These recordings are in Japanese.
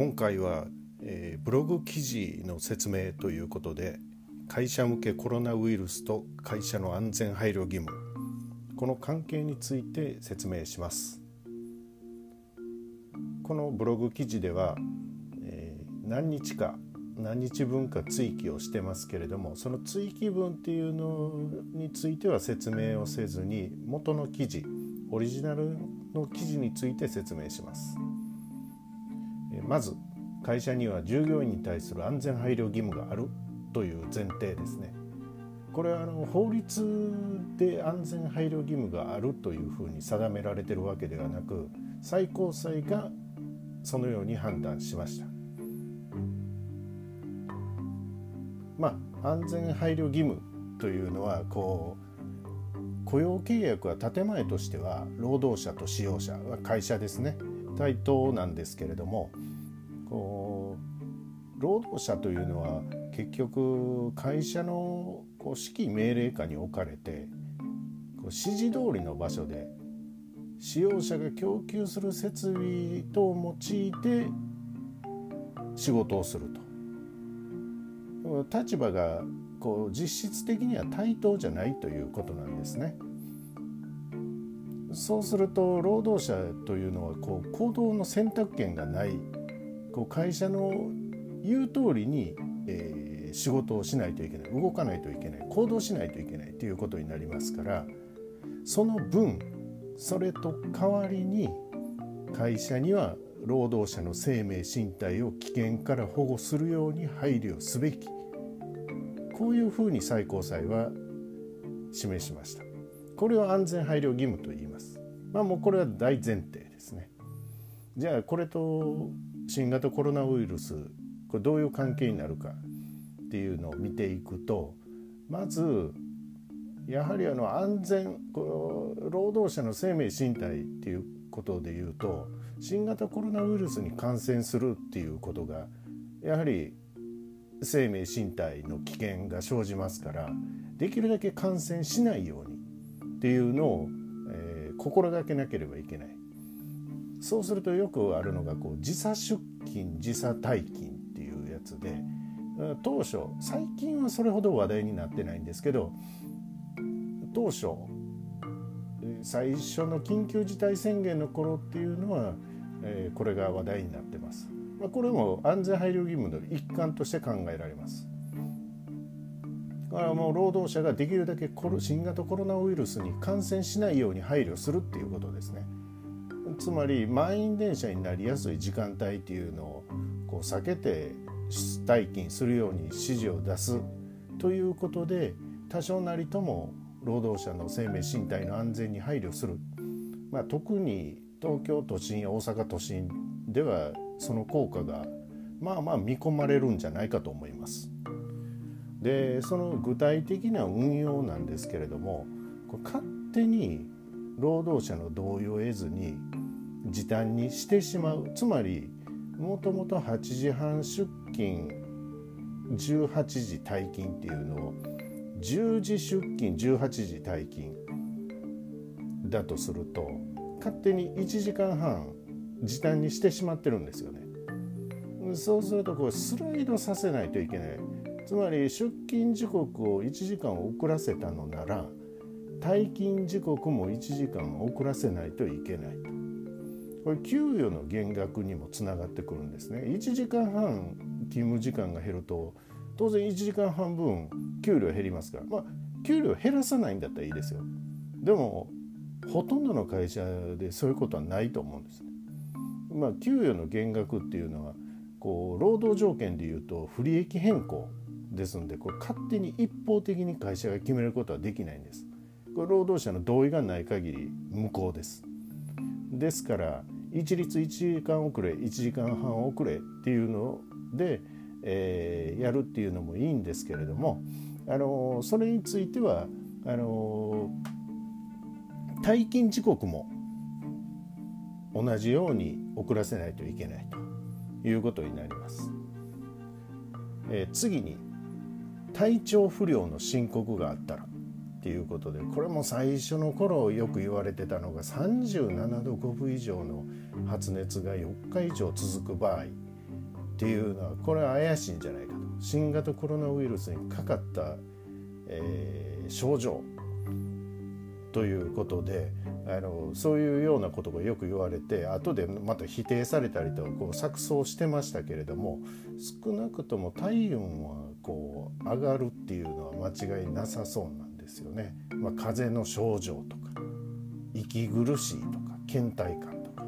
今回は、えー、ブログ記事の説明ということで会社向けコロナウイルスと会社の安全配慮義務この関係について説明しますこのブログ記事では、えー、何日か何日分か追記をしてますけれどもその追記分っていうのについては説明をせずに元の記事オリジナルの記事について説明します。まず会社には従業員に対する安全配慮義務があるという前提ですね。これはあの法律で安全配慮義務があるというふうに定められてるわけではなく最高裁がそのように判断しました。まあ安全配慮義務というのはこう雇用契約は建前としては労働者と使用者は会社ですね対等なんですけれども労働者というのは結局会社のこう指揮命令下に置かれてこう指示通りの場所で使用者が供給する設備等を用いて仕事をすると立場がこう実質的には対等じゃないということなんですね。そうすると労働者というのはこう行動の選択権がないこう会社の言う通りに、えー、仕事をしないといけない動かないといけない行動しないといけないということになりますからその分それと代わりに会社には労働者の生命身体を危険から保護するように配慮すべきこういうふうに最高裁は示しました。これを安全配慮義務と言います。まあもうこれは大前提ですね。じゃあこれと新型コロナウイルスこれどういう関係になるかっていうのを見ていくとまずやはりあの安全この労働者の生命身体っていうことでいうと新型コロナウイルスに感染するっていうことがやはり生命身体の危険が生じますからできるだけ感染しないようにっていうのを、えー、心がけなければいけない。そうするとよくあるのがこう時差出勤時差退勤やつで当初最近はそれほど話題になってないんですけど当初最初の緊急事態宣言の頃っていうのは、えー、これが話題になってます。まあ、これも安全配慮義務の一環として考えられます。だからもう労働者ができるだけ新型コロナウイルスに感染しないように配慮するっていうことですね。つまり満員電車になりやすい時間帯っていうのをこう避けて退勤するように指示を出すということで多少なりとも労働者の生命身体の安全に配慮する、まあ、特に東京都心や大阪都心ではその効果がまあまあ見込まれるんじゃないかと思います。でその具体的な運用なんですけれども勝手に労働者の同意を得ずに時短にしてしまうつまりもともと8時半出勤18時退勤っていうのを10時出勤18時退勤だとすると勝手に1時間半時短にしてしまってるんですよね。そうするとこうスライドさせないといけないつまり出勤時刻を1時間遅らせたのなら退勤時刻も1時間遅らせないといけないとこれ給与の減額にもつながってくるんですね。1時間半勤務時間が減ると当然1時間半分給料減りますから。まあ給料減らさないんだったらいいですよ。でもほとんどの会社でそういうことはないと思うんですね。まあ給与の減額っていうのはこう労働条件でいうと不利益変更ですのでこれ勝手に一方的に会社が決めることはできないんです。これ労働者の同意がない限り無効です。ですから一律1時間遅れ1時間半遅れっていうので、えー、やるっていうのもいいんですけれどもあのそれについてはあの退勤時刻も同じように遅らせないといけないということになります。えー、次に体調不良の申告があったらっていうことでこれも最初の頃よく言われてたのが37度5分以上の発熱が4日以上続く場合っていうのはこれは怪しいんじゃないかと。新型コロナウイルスにかかった、えー、症状ということであのそういうようなことがよく言われて後でまた否定されたりとこう錯綜してましたけれども少なくとも体温はこう上がるっていうのは間違いなさそうなんです。ですよね。まあ、風邪の症状とか息苦しいとか倦怠感とか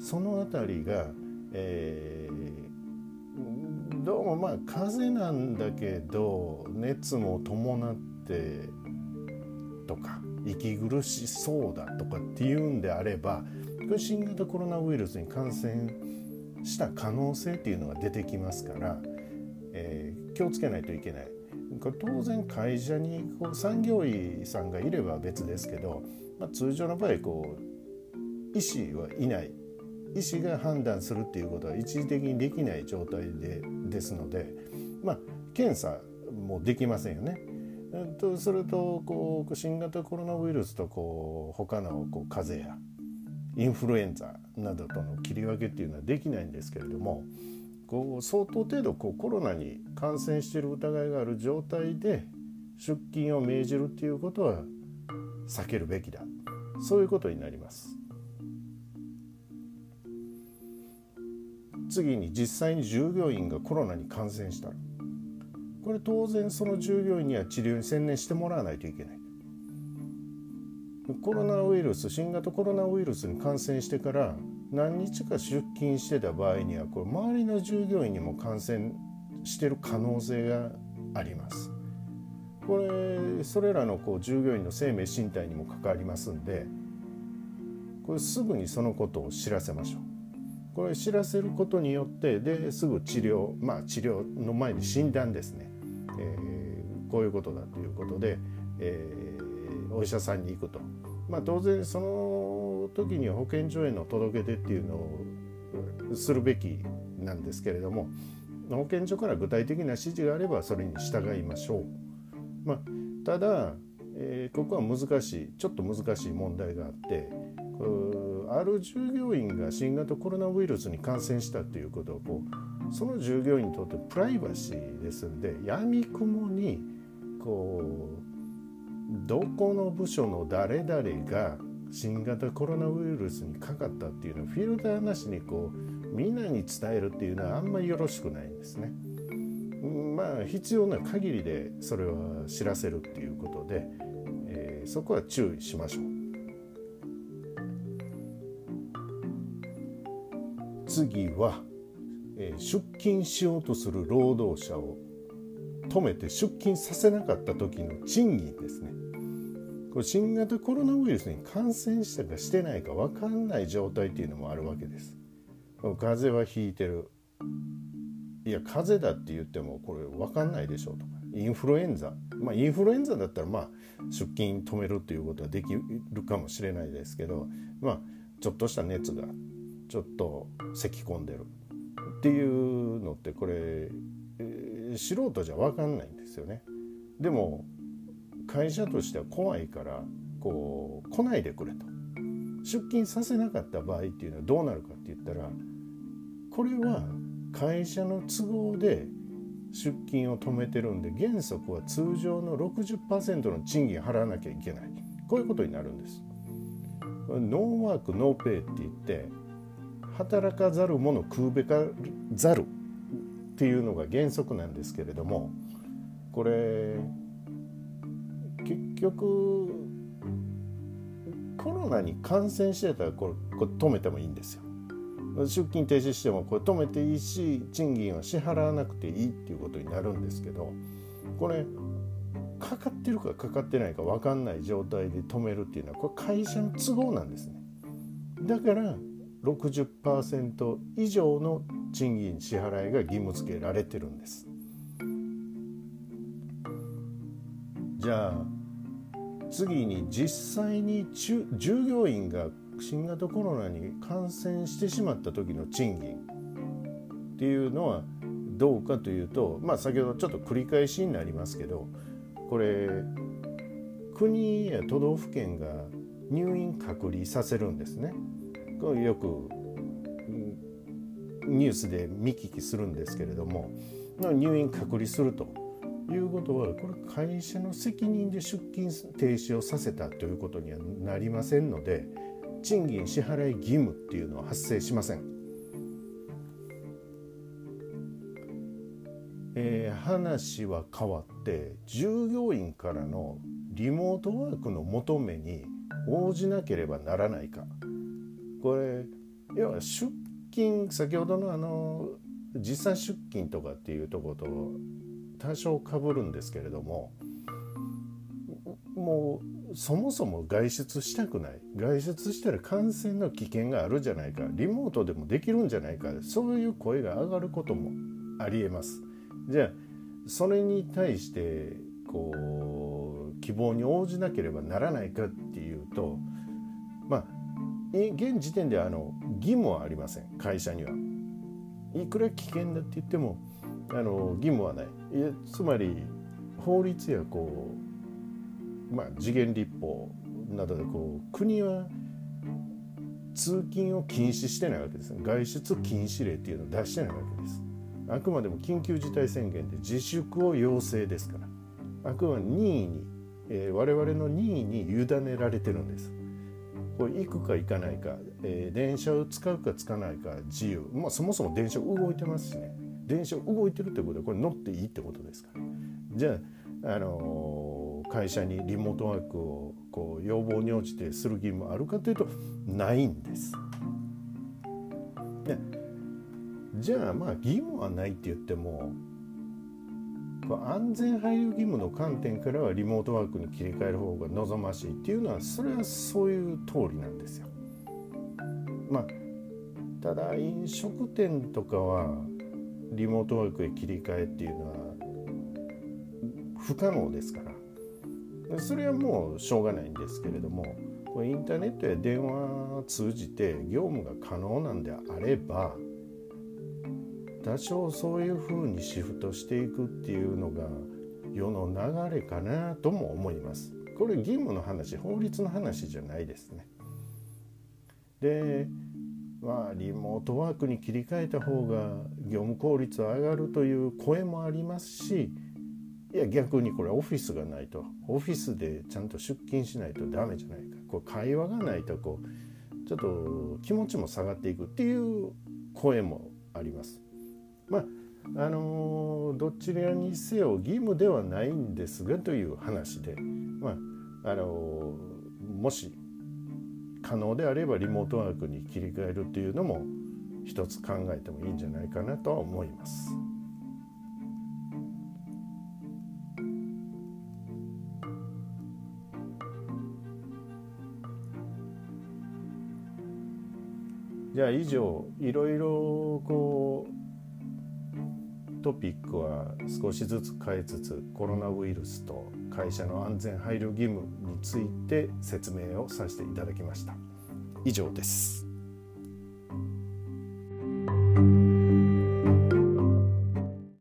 その辺りが、えー、どうもまあ風邪なんだけど熱も伴ってとか息苦しそうだとかっていうんであればこれ新型コロナウイルスに感染した可能性っていうのが出てきますから、えー、気をつけないといけない。当然会社にこう産業医さんがいれば別ですけど、まあ、通常の場合こう医師はいない医師が判断するっていうことは一時的にできない状態でですので、まあ、検査もできませんよね。とするとこう新型コロナウイルスとこう他のこう風邪やインフルエンザなどとの切り分けっていうのはできないんですけれどもこう相当程度こうコロナに感染している疑いがある状態で出勤を命じるっていうことは避けるべきだそういうことになります。次に実際に従業員がコロナに感染したらこれ当然その従業員には治療に専念してもらわないといけない。コロナウイルス新型コロナウイルスに感染してから何日か出勤してた場合にはこれ周りの従業員にも感染してる可能性があります。これそれらのこう従業員の生命身体にも関わりますんでこれすぐにそのことを知らせましょう。これ知らせることによってですぐ治療まあ治療の前に診断ですねえー、こういうことだということで、えー、お医者さんに行くと、まあ、当然その時には保健所への届け出っていうのをするべきなんですけれども保健所から具体的な指示があればそれに従いましょう。まあ、ただ、えー、ここは難しいちょっと難しい問題があってある従業員が新型コロナウイルスに感染したということをこうその従業員にとってプライバシーですんでやみくもにこうどこの部署の誰々が新型コロナウイルスにかかったっていうのをフィルターなしにこうみんなに伝えるっていうのはあんまりよろしくないんですね。まあ必要な限りでそれは知らせるっていうことで、えー、そこは注意しましょう。次はえ出勤しようとする労働者を止めて出勤させなかった時の賃金ですねこれ新型コロナウイルスに感染したかしてないか分かんない状態っていうのもあるわけです。風邪はひいてる。いや風邪だって言ってもこれ分かんないでしょうとか。インフルエンザ。まあインフルエンザだったらまあ出勤止めるっていうことはできるかもしれないですけどまあちょっとした熱がちょっと咳き込んでる。っていうのってこれ、えー、素人じゃ分かんないんですよね。でも会社としては怖いからこう来ないでくれと出勤させなかった場合っていうのはどうなるかって言ったらこれは会社の都合で出勤を止めてるんで原則は通常の60%の賃金払わなきゃいけないこういうことになるんです。ノーワークノーペイって言って働かざる者食うべからざるっていうのが原則なんですけれどもこれ結局コロナに感染してたらこれこれ止めてもいいんですよ。出勤停止してもこれ止めていいし賃金は支払わなくていいっていうことになるんですけどこれかかってるかかかってないか分かんない状態で止めるっていうのはこれ会社の都合なんですね。だから60%以上の賃金支払いが義務付けられてるんですじゃあ次に実際に従業員が新型コロナに感染してしまった時の賃金っていうのはどうかというとまあ先ほどちょっと繰り返しになりますけどこれ国や都道府県が入院隔離させるんですね。よくニュースで見聞きするんですけれども入院隔離するということはこれ会社の責任で出勤停止をさせたということにはなりませんので賃金支払い義務っていうのは発生しません。えー、話は変わって従業員からのリモートワークの求めに応じなければならないかこれ要は出勤先ほどのあの時差出勤とかっていうとこと多少かぶるんですけれどももうそもそも外出したくない外出したら感染の危険があるじゃないかリモートでもできるんじゃないかそういう声が上がることもありえます。じゃあそれに対してこう希望に応じなければならないかっていうとまあ現時点ではあの義務はありません会社には。いくら危険だって言ってもあの義務はない。つまり法律やこう、まあ、次元立法などでこう国は通勤を禁止してないわけです。外出禁止令っていうのを出してないわけです。あくまでも緊急事態宣言で自粛を要請ですから。あくまでも任意に、えー、我々の任意に委ねられてるんです。これ行くか行かないか、えー、電車を使うか使わないか自由、まあ、そもそも電車動いてますしね。電車動いてるってことはこれ乗っていいってことですからじゃあ、あのー、会社にリモートワークをこう要望に応じてする義務あるかというとないんです。でじゃあまあ義務はないって言っても安全配慮義務の観点からはリモートワークに切り替える方が望ましいっていうのはそれはそういう通りなんですよ。まあただ飲食店とかはリモートワークへ切り替えっていうのは不可能ですからそれはもうしょうがないんですけれどもこれインターネットや電話を通じて業務が可能なんであれば多少そういうふうにシフトしていくっていうのが世の流れかなとも思います。これ義務の話法律の話じゃないですね。でまあリモートワークに切り替えた方が業務効率は上がるという声もありますしいや逆にこれオフィスがないとオフィスでちゃんと出勤しないとダメじゃないかこう会話がないとこうちょっと気持ちも下がっていくっていう声もあります。まああのどちらにせよ義務ではないんですがという話で、まああのもし可能であればリモートワークに切り替えるっていうのも一つ考えてもいいんじゃないかなとは思います。じゃあ以上いろいろこうトピックは少しずつ変えつつコロナウイルスと会社の安全配慮義務について説明をさせていただきました。以上です。